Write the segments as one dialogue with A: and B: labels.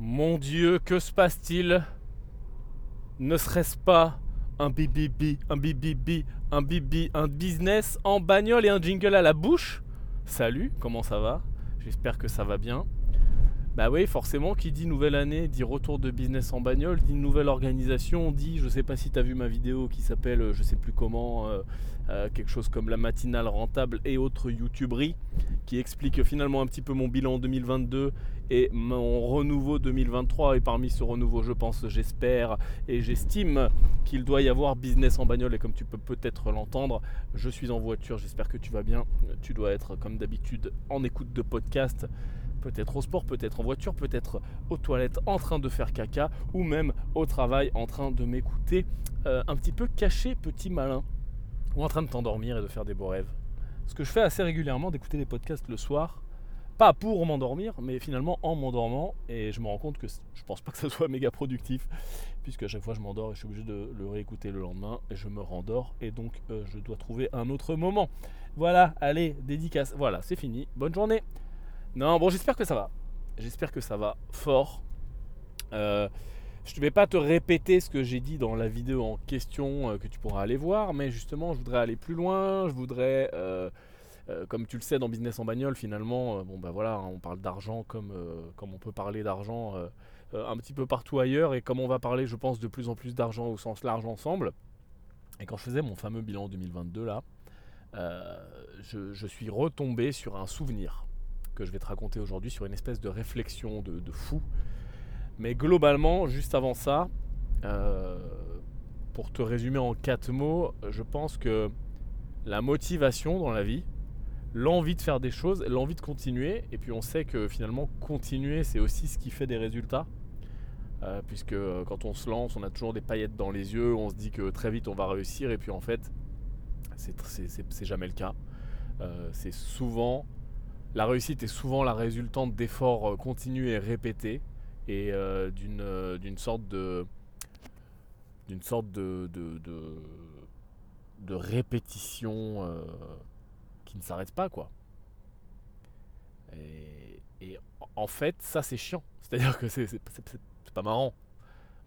A: Mon Dieu, que se passe-t-il? Ne serait-ce pas un bibibi, un bibibi, un bibi, un business en bagnole et un jingle à la bouche? Salut, comment ça va? J'espère que ça va bien. Bah oui, forcément, qui dit nouvelle année, dit retour de business en bagnole, dit nouvelle organisation, dit, je sais pas si tu as vu ma vidéo qui s'appelle, euh, je sais plus comment, euh, euh, quelque chose comme la matinale rentable et autres youtuberies, qui explique finalement un petit peu mon bilan 2022 et mon renouveau 2023. Et parmi ce renouveau, je pense, j'espère et j'estime qu'il doit y avoir business en bagnole. Et comme tu peux peut-être l'entendre, je suis en voiture, j'espère que tu vas bien. Tu dois être comme d'habitude en écoute de podcast peut-être au sport, peut-être en voiture, peut-être aux toilettes en train de faire caca, ou même au travail en train de m'écouter euh, un petit peu caché, petit malin, ou en train de t'endormir et de faire des beaux rêves. Ce que je fais assez régulièrement, d'écouter des podcasts le soir, pas pour m'endormir, mais finalement en m'endormant, et je me rends compte que je pense pas que ça soit méga productif, puisque à chaque fois je m'endors et je suis obligé de le réécouter le lendemain, et je me rendors, et donc euh, je dois trouver un autre moment. Voilà, allez, dédicace, voilà, c'est fini, bonne journée non, bon, j'espère que ça va. J'espère que ça va fort. Euh, je ne vais pas te répéter ce que j'ai dit dans la vidéo en question euh, que tu pourras aller voir, mais justement, je voudrais aller plus loin. Je voudrais, euh, comme tu le sais, dans Business en bagnole, finalement, bon bah voilà, on parle d'argent comme, comme on peut parler d'argent un petit peu partout ailleurs, et comme on va parler, je pense, de plus en plus d'argent au sens large ensemble. Et quand je faisais mon fameux bilan 2022 là, je suis retombé sur un souvenir que je vais te raconter aujourd'hui sur une espèce de réflexion de, fou. Mais globalement, juste avant ça, euh, pour te résumer en quatre mots, je pense que la motivation dans la vie, l'envie de faire des choses, l'envie de continuer, et puis on sait que finalement continuer c'est aussi ce qui fait des résultats. Euh, puisque quand on se lance, on a toujours des paillettes dans les yeux, on se dit que très vite on va réussir, et puis en fait, c'est jamais le cas. Euh, c'est souvent la réussite est souvent la résultante d'efforts euh, continus et répétés et euh, euh, d'une sorte de d'une sorte de, de, répétition qui ne s'arrête pas quoi. Et, et, en fait ça c'est chiant. C'est-à-dire que c'est pas marrant.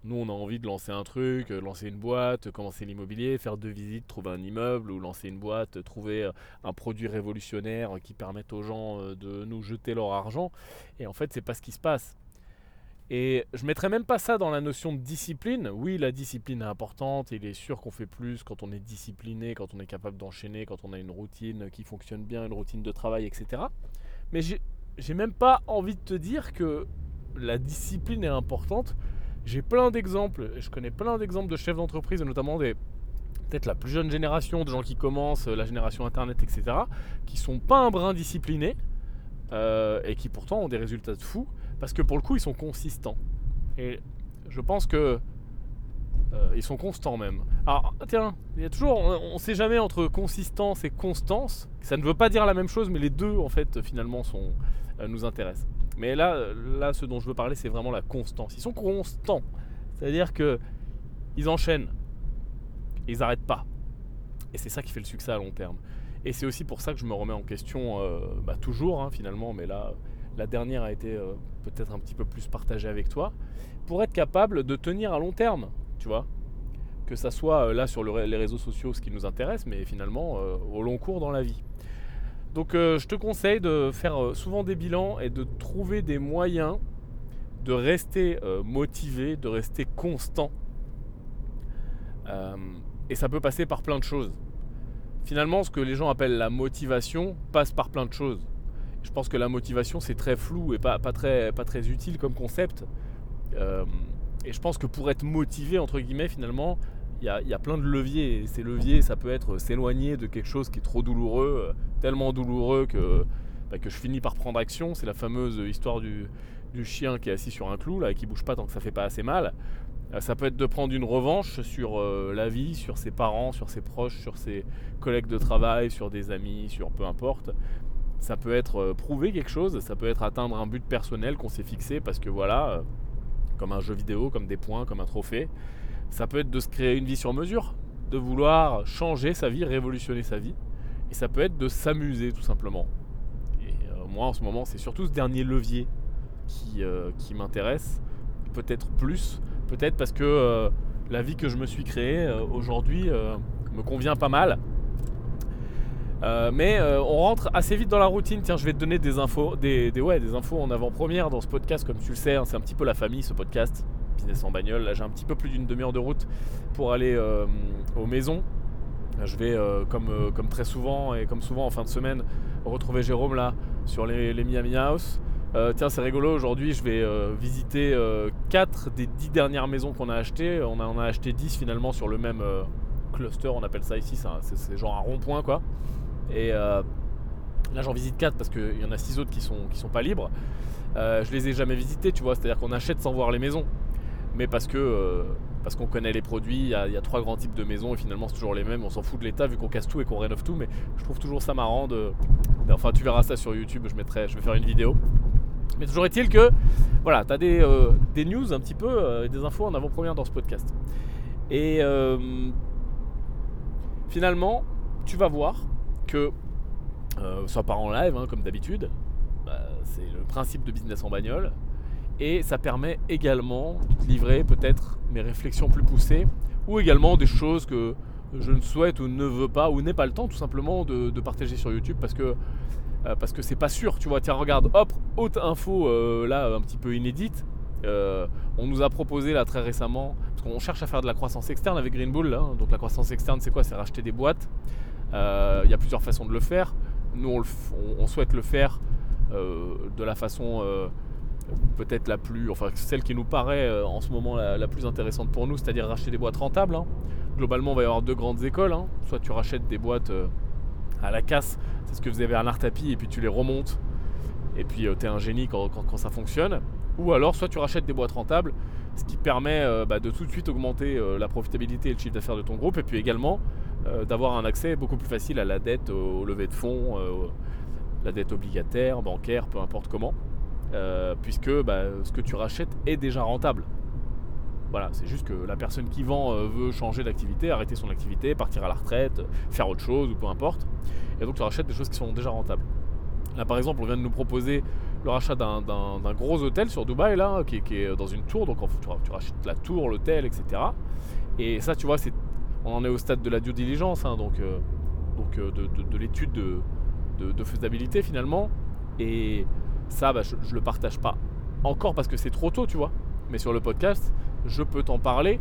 A: Nous, on a envie de lancer un truc, euh, lancer une boîte, commencer l'immobilier, faire deux visites, trouver un immeuble ou lancer une boîte, trouver euh, un produit révolutionnaire qui permette aux gens euh, de nous jeter leur argent. Et en fait, c'est pas ce qui se passe. Et je mettrais même pas ça dans la notion de discipline. Oui, la discipline est importante. Il est sûr qu'on fait plus quand on est discipliné, quand on est capable d'enchaîner, quand on a une routine qui fonctionne bien, une routine de travail, etc. Mais j'ai même pas envie de te dire que la discipline est importante j'ai plein d'exemples, je connais plein d'exemples de chefs d'entreprise, notamment des peut-être la plus jeune génération de gens qui commencent, la génération internet, etc., qui sont pas un brin disciplinés euh, et qui pourtant ont des résultats de fou parce que pour le coup ils sont consistants. Et je pense que euh, ils sont constants même. Alors tiens, il y a toujours, on ne sait jamais entre consistance et constance. Ça ne veut pas dire la même chose, mais les deux en fait finalement sont, euh, nous intéressent. Mais là, là, ce dont je veux parler, c'est vraiment la constance. Ils sont constants. C'est-à-dire que ils enchaînent. Ils n'arrêtent pas. Et c'est ça qui fait le succès à long terme. Et c'est aussi pour ça que je me remets en question euh, bah, toujours, hein, finalement, mais là, la dernière a été euh, peut-être un petit peu plus partagée avec toi, pour être capable de tenir à long terme, tu vois. Que ça soit euh, là sur les réseaux sociaux, ce qui nous intéresse, mais finalement au long cours dans la vie. Donc euh, je te conseille de faire euh, souvent des bilans et de trouver des moyens de rester euh, motivé, de rester constant. et ça peut passer par plein de choses. Finalement, ce que les gens appellent la motivation passe par plein de choses. Je pense que la motivation, c'est très flou et pas, très, pas très utile comme concept. et je pense que pour être motivé, entre guillemets, finalement, il y, a, plein de leviers. Et ces leviers, ça peut être s'éloigner de quelque chose qui est trop douloureux, euh, tellement douloureux que, bah, que je finis par prendre action. C'est la fameuse histoire du, chien qui est assis sur un clou là, et qui bouge pas tant que ça fait pas assez mal. Euh, ça peut être de prendre une revanche sur euh, la vie, sur ses parents, sur ses proches, sur ses collègues de travail, sur des amis, sur peu importe. Ça peut être prouver quelque chose, ça peut être atteindre un but personnel qu'on s'est fixé parce que voilà, comme un jeu vidéo, comme des points, comme un trophée. Ça peut être de se créer une vie sur mesure, de vouloir changer sa vie, révolutionner sa vie. Et ça peut être de s'amuser tout simplement. Et euh, moi en ce moment, c'est surtout ce dernier levier qui, qui m'intéresse, peut-être plus, peut-être parce que la vie que je me suis créée aujourd'hui me convient pas mal. mais on rentre assez vite dans la routine. Tiens, je vais te donner des infos, des, ouais, des infos en avant-première dans ce podcast, comme tu le sais. Hein, c'est un petit peu la famille ce podcast, business en bagnole. Là, j'ai un petit peu plus d'une demi-heure de route pour aller aux maisons. Je vais, euh, comme, euh, comme très souvent et comme souvent en fin de semaine, retrouver Jérôme là sur les, Miami House. Euh, tiens, c'est rigolo, aujourd'hui je vais visiter 4 des 10 dernières maisons qu'on a achetées. On, en a acheté 10 finalement sur le même cluster, on appelle ça ici, c'est genre un rond-point quoi. Et là j'en visite 4 parce qu'il y en a 6 autres qui sont, qui sont pas libres. je les ai jamais visités, tu vois, c'est-à-dire qu'on achète sans voir les maisons. Mais parce que parce qu'on connaît les produits, il y, a, trois grands types de maisons et finalement c'est toujours les mêmes, on s'en fout de l'état vu qu'on casse tout et qu'on rénove tout, mais je trouve toujours ça marrant de... Enfin tu verras ça sur YouTube, je, mettrai, je vais faire une vidéo. Mais toujours est-il que, voilà, tu as des, euh, des, news un petit peu, euh, des infos en avant-première dans ce podcast. Et euh, finalement, tu vas voir que, ça part en live hein, comme d'habitude, bah, c'est le principe de business en bagnole, et ça permet également de livrer peut-être mes réflexions plus poussées ou également des choses que je ne souhaite ou ne veux pas ou n'ai pas le temps tout simplement de, partager sur YouTube parce que euh, parce que c'est pas sûr tu vois. Tiens regarde hop haute info euh, là un petit peu inédite. Euh, on nous a proposé là très récemment parce qu'on cherche à faire de la croissance externe avec Green Bull hein. donc la croissance externe c'est quoi? C'est racheter des boîtes. Il y a plusieurs façons de le faire. Nous on souhaite le faire de la façon peut-être la plus, enfin celle qui nous paraît euh, en ce moment la, plus intéressante pour nous, c'est-à-dire racheter des boîtes rentables. Hein. Globalement, on va y avoir deux grandes écoles. Hein. Soit tu rachètes des boîtes euh, à la casse, c'est ce que avez un Tapis, et puis tu les remontes, et puis euh, tu es un génie quand, ça fonctionne. Ou alors, soit tu rachètes des boîtes rentables, ce qui permet bah, de tout de suite augmenter la profitabilité et le chiffre d'affaires de ton groupe, et puis également d'avoir un accès beaucoup plus facile à la dette, au, lever de fonds, la dette obligataire, bancaire, peu importe comment. Euh, puisque bah, ce que tu rachètes est déjà rentable. Voilà, c'est juste que la personne qui vend euh, veut changer d'activité, arrêter son activité, partir à la retraite, faire autre chose ou peu importe. Et donc tu rachètes des choses qui sont déjà rentables. Là par exemple, on vient de nous proposer le rachat d'un gros hôtel sur Dubaï, là, qui, est dans une tour. Donc tu, rachètes la tour, l'hôtel, etc. Et ça, tu vois, on en est au stade de la due diligence, hein, donc, euh, de, l'étude de, de, faisabilité finalement. Et ça, bah, je, ne le partage pas encore parce que c'est trop tôt, tu vois. Mais sur le podcast, je peux t'en parler.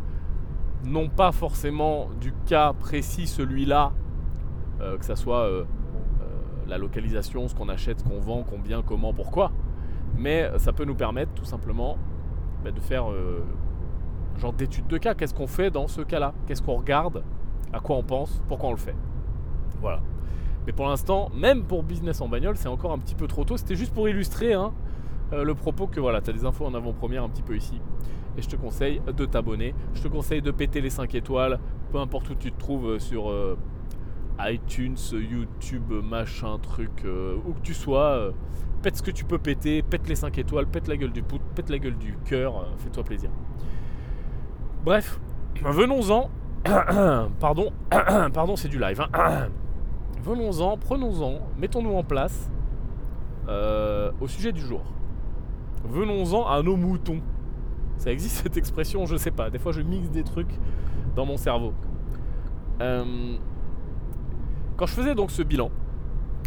A: Non pas forcément du cas précis, celui-là, euh, que ça soit euh, euh, la localisation, ce qu'on achète, ce qu'on vend, combien, comment, pourquoi. Mais ça peut nous permettre tout simplement bah, de faire genre d'études de cas. Qu'est-ce qu'on fait dans ce cas-là? Qu'est-ce qu'on regarde? À quoi on pense? Pourquoi on le fait? Voilà. Mais pour l'instant, même pour business en bagnole, c'est encore un petit peu trop tôt. C'était juste pour illustrer hein, euh, le propos que voilà, tu as des infos en avant-première un petit peu ici. Et je te conseille de t'abonner. Je te conseille de péter les 5 étoiles, peu importe où tu te trouves euh, sur euh, iTunes, YouTube, machin, truc, où que tu sois. pète ce que tu peux péter, pète les 5 étoiles, pète la gueule du poutre, pète la gueule du cœur, fais-toi plaisir. Bref, venons-en. pardon, pardon, c'est du live. Hein. venons-en, prenons-en, mettons-nous en place euh, au sujet du jour. Venons-en à nos moutons. Ça existe cette expression, je sais pas. Des fois, je mixe des trucs dans mon cerveau. Euh, quand je faisais donc ce bilan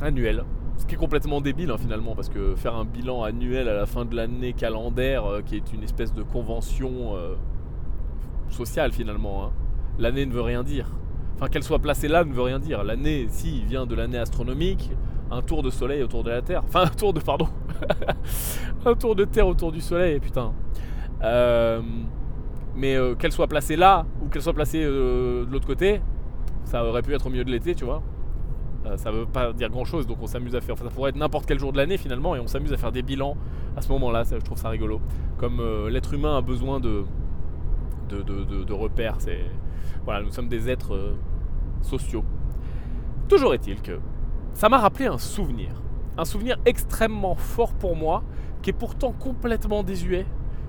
A: annuel, ce qui est complètement débile hein, finalement, parce que faire un bilan annuel à la fin de l'année calendaire, euh, qui est une espèce de convention sociale finalement, hein, l'année ne veut rien dire. Enfin, qu'elle soit placée là ne veut rien dire. L'année, si, vient de l'année astronomique, un tour de soleil autour de la Terre. Enfin, un tour de, pardon, un tour de Terre autour du soleil, putain. Euh, mais euh, qu'elle soit placée là ou qu'elle soit placée euh, de l'autre côté, ça aurait pu être au milieu de l'été, tu vois. ça veut pas dire grand chose, donc on s'amuse à faire. Enfin, ça pourrait être n'importe quel jour de l'année finalement, et on s'amuse à faire des bilans à ce moment-là. je trouve ça rigolo. Comme l'être humain a besoin de, de, repères, c'est voilà, nous sommes des êtres euh, sociaux. Toujours est-il que ça m'a rappelé un souvenir. Un souvenir extrêmement fort pour moi, qui est pourtant complètement désuet.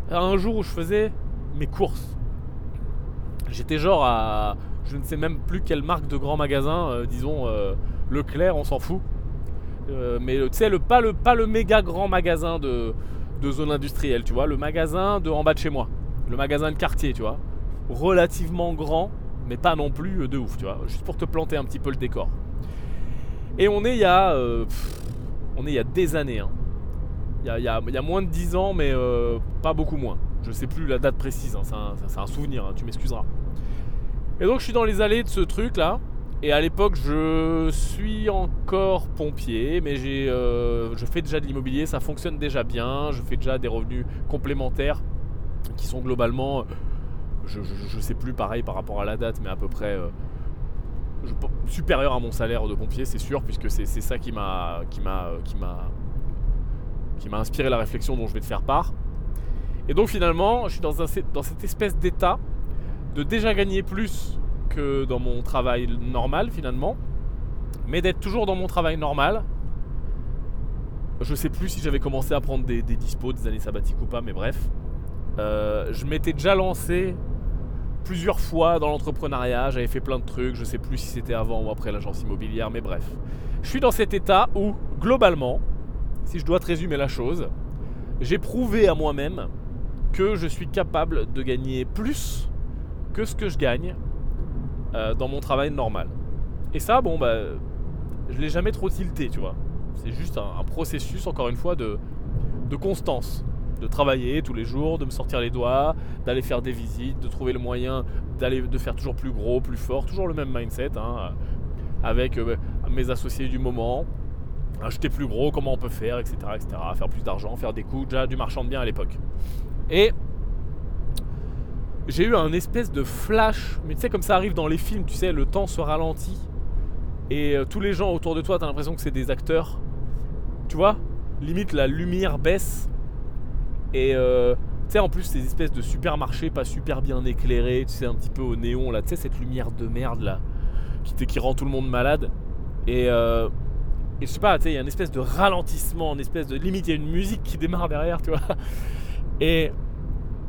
A: Un jour où je faisais mes courses. J'étais genre à. Je ne sais même plus quelle marque de grand magasin, euh, disons euh, Leclerc, on s'en fout. mais tu sais, le, pas, le, pas le méga grand magasin de, de zone industrielle, tu vois, le magasin de en bas de chez moi, le magasin de quartier, tu vois, relativement grand, mais pas non plus de ouf, tu vois, juste pour te planter un petit peu le décor. Et on est il y a, euh, on est y a des années, hein. il, y a, moins de 10 ans, mais euh, pas beaucoup moins. Je sais plus la date précise, hein, c'est un, souvenir, hein, tu m'excuseras. Et donc je suis dans les allées de ce truc là, et à l'époque, je suis encore pompier, mais euh, je fais déjà de l'immobilier, ça fonctionne déjà bien, je fais déjà des revenus complémentaires qui sont globalement, je, je, sais plus pareil par rapport à la date, mais à peu près euh, supérieur à mon salaire de pompier, c'est sûr, puisque c'est, ça qui m'a, qui m'a, qui m'a, qui m'a inspiré la réflexion dont je vais te faire part. Et donc finalement, je suis dans, un, dans cette espèce d'état de déjà gagner plus que dans mon travail normal finalement, mais d'être toujours dans mon travail normal. Je sais plus si j'avais commencé à prendre des, dispos, des années sabbatiques ou pas, mais bref. Euh, je m'étais déjà lancé plusieurs fois dans l'entrepreneuriat, j'avais fait plein de trucs, je sais plus si c'était avant ou après l'agence immobilière, mais bref. Je suis dans cet état où, globalement, si je dois te résumer la chose, j'ai prouvé à moi-même que je suis capable de gagner plus que ce que je gagne euh, dans mon travail normal. Et ça, bon, bah, je l'ai jamais trop tilté, tu vois. C'est juste un, processus, encore une fois, de, de constance. De travailler tous les jours, de me sortir les doigts, d'aller faire des visites, de trouver le moyen d'aller de faire toujours plus gros, plus fort, toujours le même mindset, hein, avec euh, mes associés du moment, acheter plus gros, comment on peut faire, etc., etc., faire plus d'argent, faire des coups, déjà du marchand de biens à l'époque. Et j'ai eu un espèce de flash, mais tu sais comme ça arrive dans les films, tu sais, le temps se ralentit et euh, tous les gens autour de toi, t'as l'impression que c'est des acteurs. Tu vois? Limite la lumière baisse et euh, tu sais en plus ces espèces de supermarchés pas super bien éclairés, tu sais un petit peu au néon là, tu sais cette lumière de merde là qui, qui rend tout le monde malade et euh, et je sais pas, tu sais, il y a une espèce de ralentissement, une espèce de limite, il y a une musique qui démarre derrière, tu vois. Et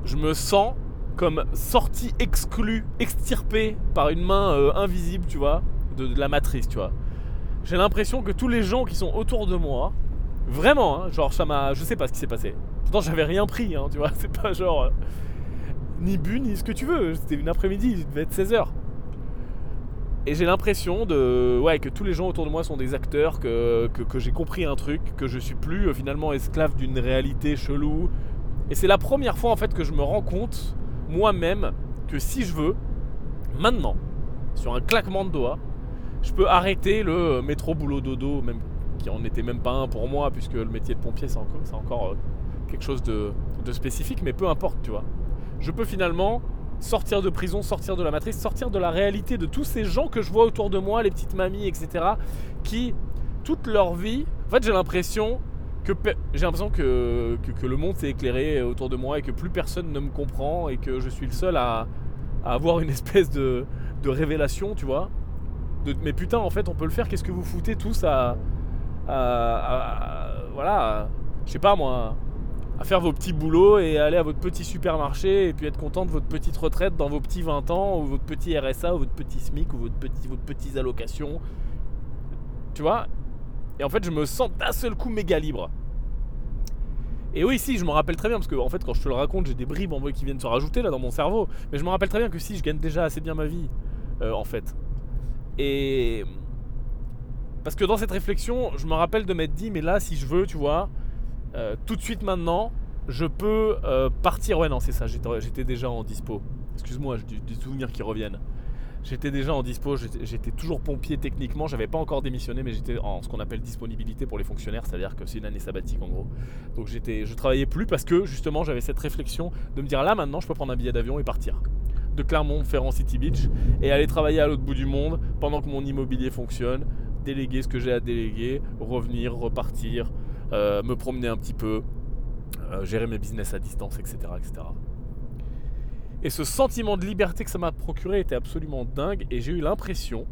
A: je me sens comme sortie exclue, extirpée par une main euh, invisible, tu vois, de, la matrice, tu vois. J'ai l'impression que tous les gens qui sont autour de moi, vraiment, hein, genre ça m'a, je sais pas ce qui s'est passé. Pourtant j'avais rien pris, hein, tu vois, c'est pas genre euh, ni bu ni ce que tu veux. C'était une après-midi, il devait être 16h. Et j'ai l'impression de, ouais, que tous les gens autour de moi sont des acteurs, que, que, j'ai compris un truc, que je suis plus euh, finalement esclave d'une réalité chelou. Et c'est la première fois en fait que je me rends compte moi-même que si je veux, maintenant, sur un claquement de doigts, je peux arrêter le métro boulot dodo, même qui en était même pas un pour moi, puisque le métier de pompier c'est encore, encore euh, quelque chose de, spécifique, mais peu importe, tu vois. Je peux finalement sortir de prison, sortir de la matrice, sortir de la réalité de tous ces gens que je vois autour de moi, les petites mamies, etc., qui, toute leur vie, en fait j'ai l'impression j'ai l'impression que, que, le monde s'est éclairé autour de moi et que plus personne ne me comprend et que je suis le seul à, avoir une espèce de, de révélation, tu vois. Mais putain, en fait, on peut le faire. Qu'est-ce que vous foutez tous à, à, voilà, je sais pas moi, à faire vos petits boulots et aller à votre petit supermarché et puis être content de votre petite retraite dans vos petits 20 ans ou votre petit RSA ou votre petit SMIC ou votre petit, votre allocations. Tu vois? Et en fait, je me sens d'un seul coup méga libre. Et oui, si, je me rappelle très bien, parce que en fait, quand je te le raconte, j'ai des bribes en moi qui viennent se rajouter là dans mon cerveau. Mais je me rappelle très bien que si, je gagne déjà assez bien ma vie, euh, en fait. Et. Parce que dans cette réflexion, je me rappelle de m'être dit, mais là, si je veux, tu vois, euh, tout de suite maintenant, je peux euh, partir. Ouais, non, c'est ça, j'étais déjà en dispo. Excuse-moi, j'ai des souvenirs qui reviennent. J'étais déjà en dispo, j'étais toujours pompier techniquement, j'avais pas encore démissionné, mais j'étais en ce qu'on appelle disponibilité pour les fonctionnaires, c'est-à-dire que c'est une année sabbatique en gros. Donc j'étais, je travaillais plus parce que justement j'avais cette réflexion de me dire là maintenant je peux prendre un billet d'avion et partir de Clermont-Ferrand City Beach et aller travailler à l'autre bout du monde pendant que mon immobilier fonctionne, déléguer ce que j'ai à déléguer, revenir, repartir, euh, me promener un petit peu, euh, gérer mes business à distance, etc., etc. Et ce sentiment de liberté que ça m'a procuré était absolument dingue. Et j'ai eu l'impression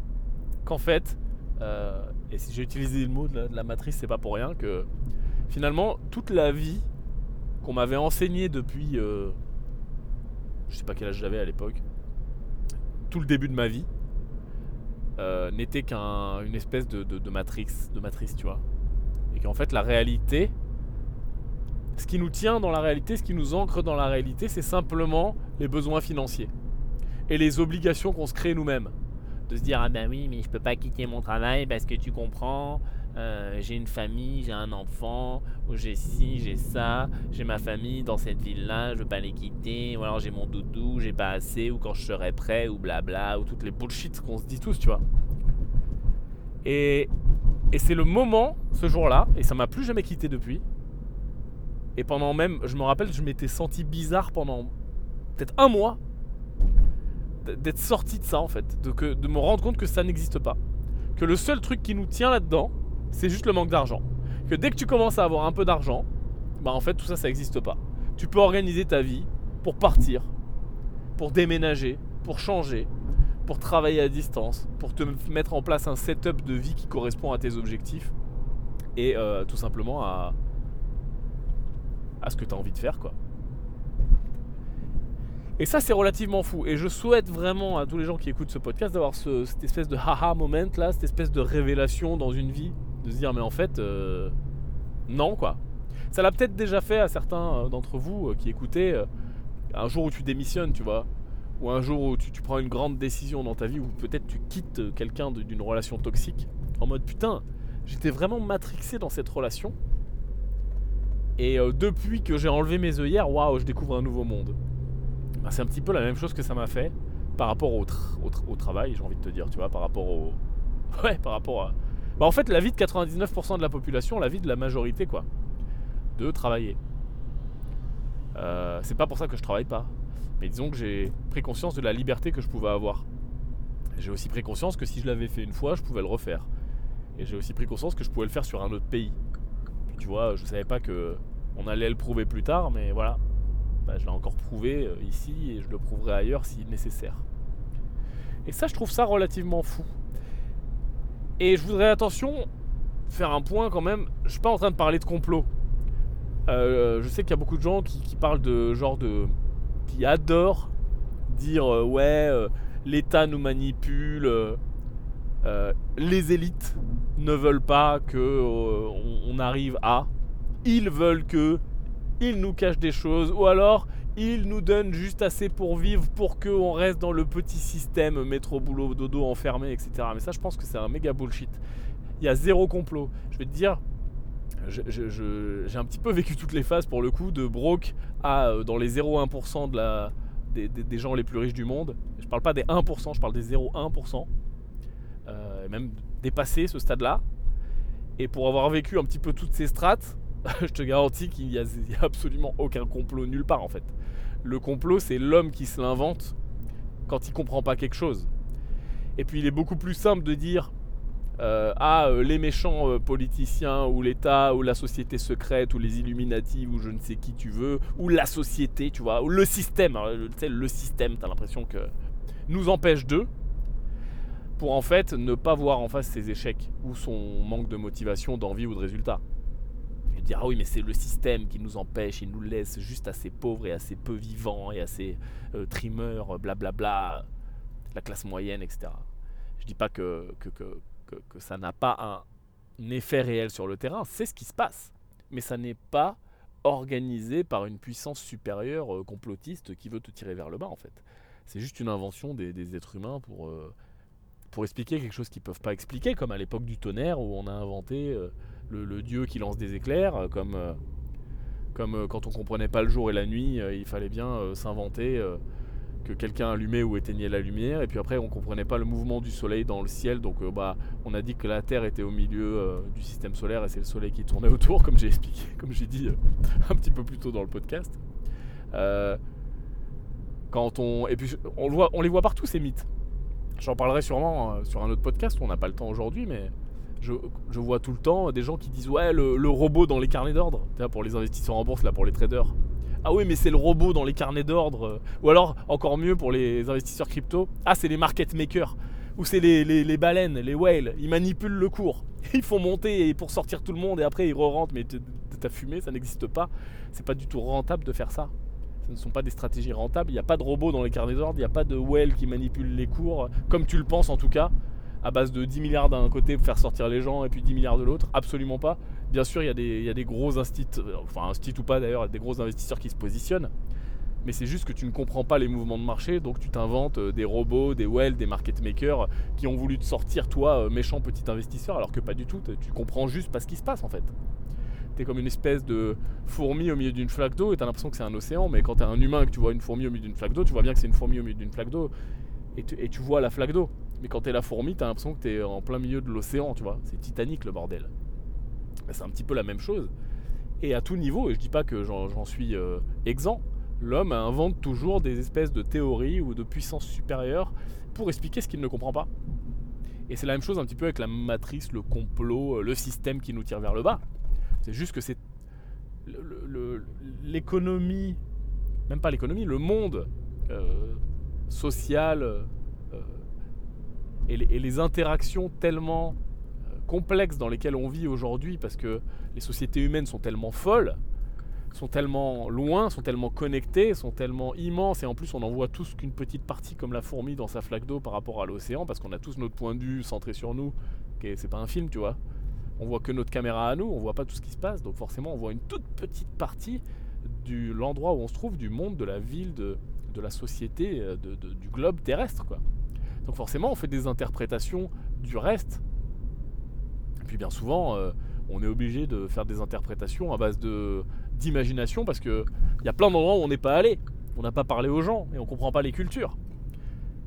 A: qu'en fait, euh, et si j'ai utilisé le mot de la, matrice, c'est pas pour rien, que finalement, toute la vie qu'on m'avait enseignée depuis. Je sais pas quel âge j'avais à l'époque. Tout le début de ma vie. N'était qu'une espèce de, de, matrix, de matrice, tu vois. Et qu'en fait, la réalité, ce qui nous tient dans la réalité, ce qui nous ancre dans la réalité, c'est simplement les besoins financiers et les obligations qu'on se crée nous-mêmes. De se dire ah ben oui mais je peux pas quitter mon travail parce que tu comprends, euh, j'ai une famille, j'ai un enfant, ou j'ai ci, j'ai ça, j'ai ma famille dans cette ville-là, je veux pas les quitter, ou alors j'ai mon doudou, j'ai pas assez, ou quand je serai prêt, ou blabla, ou toutes les bullshit qu'on se dit tous, tu vois. Et, et c'est le moment, ce jour-là, et ça m'a plus jamais quitté depuis. Et pendant même, je me rappelle, je m'étais senti bizarre pendant peut-être un mois d'être sorti de ça en fait, de, me rendre compte que ça n'existe pas. Que le seul truc qui nous tient là-dedans, c'est juste le manque d'argent. Que dès que tu commences à avoir un peu d'argent, bah en fait tout ça ça n'existe pas. Tu peux organiser ta vie pour partir, pour déménager, pour changer, pour travailler à distance, pour te mettre en place un setup de vie qui correspond à tes objectifs et euh, tout simplement à, à ce que tu as envie de faire quoi. Et ça, c'est relativement fou. Et je souhaite vraiment à tous les gens qui écoutent ce podcast d'avoir cette espèce de haha moment là, cette espèce de révélation dans une vie. De se dire, mais en fait, euh, non quoi. Ça l'a peut-être déjà fait à certains euh, d'entre vous qui écoutaient un jour où tu démissionnes, tu vois. Ou un jour où tu, prends une grande décision dans ta vie, ou peut-être tu quittes quelqu'un d'une relation toxique. En mode, putain, j'étais vraiment matrixé dans cette relation. Et depuis que j'ai enlevé mes œillères, waouh, je découvre un nouveau monde. Bah, c'est un petit peu la même chose que ça m'a fait par rapport au, au, travail, j'ai envie de te dire, tu vois, par rapport au. Ouais, par rapport à. Bah, en fait, la vie de 99% de la population, la vie de la majorité, quoi. De travailler. Euh, c'est pas pour ça que je travaille pas. Mais disons que j'ai pris conscience de la liberté que je pouvais avoir. J'ai aussi pris conscience que si je l'avais fait une fois, je pouvais le refaire. Et j'ai aussi pris conscience que je pouvais le faire sur un autre pays. tu vois, je savais pas que on allait le prouver plus tard, mais voilà, bah, je l'ai encore prouvé euh, ici et je le prouverai ailleurs si nécessaire. Et ça, je trouve ça relativement fou. Et je voudrais, attention, faire un point quand même. Je suis pas en train de parler de complot. Euh, je sais qu'il y a beaucoup de gens qui, parlent de genre de. Qui adorent dire euh, ouais, l'État nous manipule, les élites ne veulent pas que on arrive à. Ils veulent que il nous cache des choses, ou alors il nous donne juste assez pour vivre pour qu'on reste dans le petit système métro, boulot, dodo, enfermé, etc. Mais ça, je pense que c'est un méga bullshit. Il y a zéro complot. Je vais te dire, j'ai un petit peu vécu toutes les phases pour le coup, de broke à euh, dans les 0,1% de la, des, gens les plus riches du monde. Je parle pas des 1%, je parle des 0,1%. Euh, même dépasser ce stade-là. Et pour avoir vécu un petit peu toutes ces strates, je te garantis qu'il n'y a, absolument aucun complot nulle part en fait. Le complot, c'est l'homme qui se l'invente quand il comprend pas quelque chose. Et puis il est beaucoup plus simple de dire euh, ah euh, les méchants euh, politiciens ou l'État ou la société secrète ou les Illuminati ou je ne sais qui tu veux ou la société, tu vois, ou le système. Tu sais, le système, t'as l'impression que nous empêche d'eux pour en fait ne pas voir en face ses échecs ou son manque de motivation, d'envie ou de résultat dire ah oui mais c'est le système qui nous empêche, il nous laisse juste assez pauvres et assez peu vivants et assez euh, trimeurs, blablabla, la classe moyenne, etc. Je dis pas que, que, ça n'a pas un effet réel sur le terrain, c'est ce qui se passe. Mais ça n'est pas organisé par une puissance supérieure euh, complotiste qui veut te tirer vers le bas en fait. C'est juste une invention des, êtres humains pour, euh, pour expliquer quelque chose qu'ils peuvent pas expliquer, comme à l'époque du tonnerre où on a inventé euh, le, dieu qui lance des éclairs, comme, comme quand on comprenait pas le jour et la nuit, il fallait bien s'inventer que quelqu'un allumait ou éteignait la lumière, et puis après on comprenait pas le mouvement du soleil dans le ciel, donc bah, on a dit que la Terre était au milieu du système solaire et c'est le soleil qui tournait autour, comme j'ai expliqué, comme j'ai dit un petit peu plus tôt dans le podcast. quand on, et puis on, voit, on les voit partout ces mythes. J'en parlerai sûrement sur un autre podcast, on n'a pas le temps aujourd'hui, mais je, vois tout le temps des gens qui disent ouais le, robot dans les carnets d'ordre, pour les investisseurs en bourse là pour les traders. Ah oui mais c'est le robot dans les carnets d'ordre. Ou alors encore mieux pour les investisseurs crypto, ah c'est les market makers. Ou c'est les, baleines, les whales, ils manipulent le cours. Ils font monter pour sortir tout le monde et après ils re-rentrent. Mais t'as fumé, ça n'existe pas. C'est pas du tout rentable de faire ça. Ce ne sont pas des stratégies rentables. Il n'y a pas de robot dans les carnets d'ordre, il n'y a pas de whale qui manipule les cours, comme tu le penses en tout cas à base de 10 milliards d'un côté pour faire sortir les gens et puis 10 milliards de l'autre? Absolument pas. Bien sûr, il y, a des, il y a des gros instituts, enfin instituts ou pas d'ailleurs, des gros investisseurs qui se positionnent. Mais c'est juste que tu ne comprends pas les mouvements de marché, donc tu t'inventes euh, des robots, des wells, des market makers qui ont voulu te sortir, toi, euh, méchant petit investisseur, alors que pas du tout. Tu comprends juste pas ce qui se passe en fait. T'es comme une espèce de fourmi au milieu d'une flaque d'eau et t'as l'impression que c'est un océan, mais quand t'es un humain et que tu vois une fourmi au milieu d'une flaque d'eau, tu vois bien que c'est une fourmi au milieu d'une flaque d'eau et, tu vois la flaque d'eau. Mais quand t'es la fourmi, t'as l'impression que t'es en plein milieu de l'océan, tu vois. C'est Titanic le bordel. C'est un petit peu la même chose. Et à tout niveau, et je dis pas que j'en suis euh, exempt, l'homme invente toujours des espèces de théories ou de puissances supérieures pour expliquer ce qu'il ne comprend pas. Et c'est la même chose un petit peu avec la matrice, le complot, euh, le système qui nous tire vers le bas. C'est juste que c'est l'économie, même pas l'économie, le monde euh, social et, les, interactions tellement complexes dans lesquelles on vit aujourd'hui, parce que les sociétés humaines sont tellement folles, sont tellement loin, sont tellement connectés, sont tellement immenses, et en plus on en voit tous qu'une petite partie comme la fourmi dans sa flaque d'eau par rapport à l'océan, parce qu'on a tous notre point de vue centré sur nous, c'est pas un film, tu vois. On voit que notre caméra à nous, on voit pas tout ce qui se passe, donc forcément on voit une toute petite partie de l'endroit où on se trouve, du monde, de la ville, de, de la société, euh, de, du globe terrestre, quoi. Donc forcément on fait des interprétations du reste, et puis bien souvent... Euh, on est obligé de faire des interprétations à base de d'imagination parce que il y a plein d'endroits où on n'est pas allé, on n'a pas parlé aux gens et on comprend pas les cultures.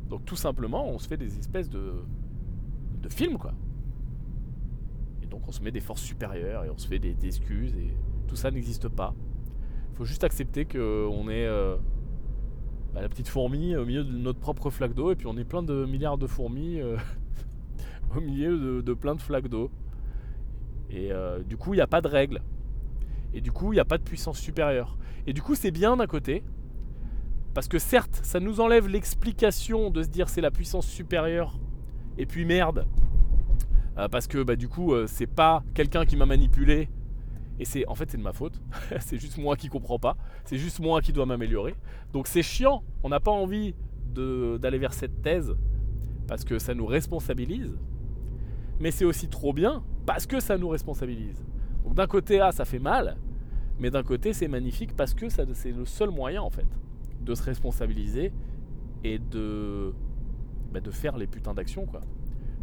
A: Donc tout simplement, on se fait des espèces de de films quoi. Et donc on se met des forces supérieures et on se fait des, excuses et tout ça n'existe pas. Il faut juste accepter que on est euh, bah, la petite fourmi au milieu de notre propre flaque d'eau et puis on est plein de milliards de fourmis euh, au milieu de plein de flaques d'eau. Et euh, du coup, il n'y a pas de règles. Et du coup, il n'y a pas de puissance supérieure. Et du coup, c'est bien d'un côté. Parce que certes, ça nous enlève l'explication de se dire c'est la puissance supérieure. Et puis merde. Euh, parce que bah, du coup, c'est pas quelqu'un qui m'a manipulé. Et c'est en fait c'est de ma faute. c'est juste moi qui comprends pas. C'est juste moi qui dois m'améliorer. Donc c'est chiant. On n'a pas envie d'aller vers cette thèse parce que ça nous responsabilise. Mais c'est aussi trop bien parce que ça nous responsabilise. Donc d'un côté, ah, ça fait mal, mais d'un côté, c'est magnifique parce que c'est le seul moyen, en fait, de se responsabiliser et de, bah, de faire les putains d'actions, quoi.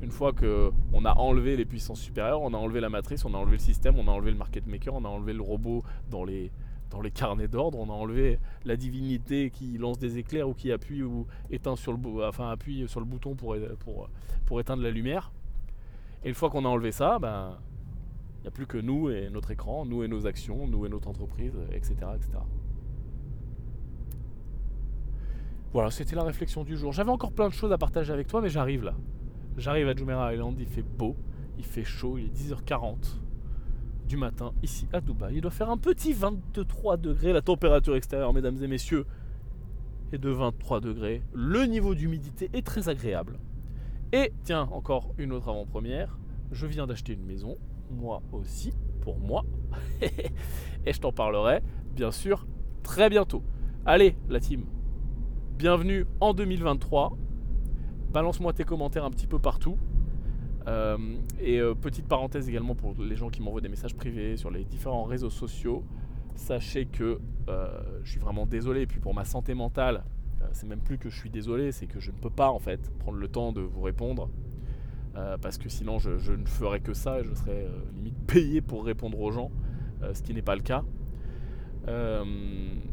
A: Une fois que on a enlevé les puissances supérieures, on a enlevé la matrice, on a enlevé le système, on a enlevé le market maker, on a enlevé le robot dans les, dans les carnets d'ordre, on a enlevé la divinité qui lance des éclairs ou qui appuie ou éteint sur le, enfin, appuie sur le bouton pour, pour, pour éteindre la lumière. Et une fois qu'on a enlevé ça, ben, il n'y a plus que nous et notre écran, nous et nos actions, nous et notre entreprise, etc. etc. Voilà, c'était la réflexion du jour. J'avais encore plein de choses à partager avec toi, mais j'arrive là. J'arrive à Jumeirah Island, il fait beau, il fait chaud, il est 10h40 du matin ici à Dubaï. Il doit faire un petit 23 degrés. La température extérieure, mesdames et messieurs, est de 23 degrés. Le niveau d'humidité est très agréable. Et tiens, encore une autre avant-première. Je viens d'acheter une maison, moi aussi, pour moi. et je t'en parlerai, bien sûr, très bientôt. Allez, la team, bienvenue en 2023. Balance-moi tes commentaires un petit peu partout. Euh, et euh, petite parenthèse également pour les gens qui m'envoient des messages privés sur les différents réseaux sociaux. Sachez que euh, je suis vraiment désolé. Et puis pour ma santé mentale, c'est même plus que je suis désolé, c'est que je ne peux pas en fait prendre le temps de vous répondre. Parce que sinon je, ne ferais que ça et je serais limite payé pour répondre aux gens, ce qui n'est pas le cas.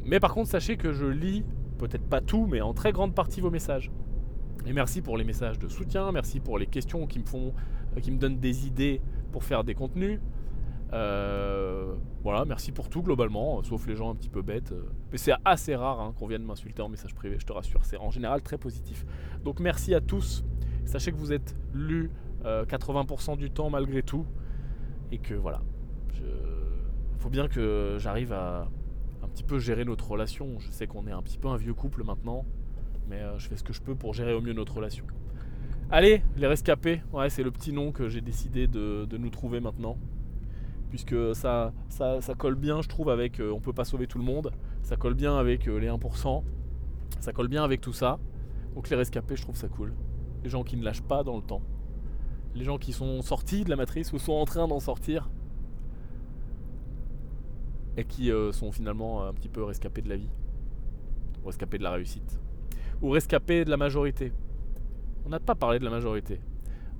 A: mais par contre, sachez que je lis, peut-être pas tout, mais en très grande partie vos messages. Et merci pour les messages de soutien, merci pour les questions qui me font, qui me donnent des idées pour faire des contenus. Euh, voilà, merci pour tout globalement, sauf les gens un petit peu bêtes. Mais c'est assez rare hein, qu'on vienne m'insulter en message privé, je te rassure. C'est en général très positif. Donc merci à tous. Sachez que vous êtes lus 80% euh, du temps malgré tout. Et que voilà. Il faut bien que j'arrive à un petit peu gérer notre relation. Je sais qu'on est un petit peu un vieux couple maintenant. Mais euh, je fais ce que je peux pour gérer au mieux notre relation. Allez, les rescapés. Ouais, c'est le petit nom que j'ai décidé de nous trouver maintenant puisque ça, ça, colle bien, je trouve, avec euh, on peut pas sauver tout le monde, ça colle bien avec euh, les 1%, ça colle bien avec tout ça. Donc les rescapés, je trouve ça cool. Les gens qui ne lâchent pas dans le temps. les gens qui sont sortis de la matrice ou sont en train d'en sortir et qui euh, sont finalement un petit peu rescapés de la vie, rescapés de la réussite, ou rescapés de la majorité. On n'a pas parlé de la majorité.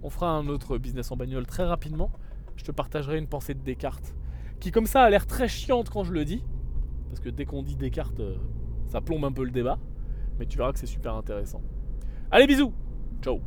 A: On fera un autre business en bagnole très rapidement. Je te partagerai une pensée de Descartes, qui comme ça a l'air très chiante quand je le dis, parce que dès qu'on dit Descartes, euh, ça plombe un peu le débat, mais tu verras que c'est super intéressant. Allez bisous Ciao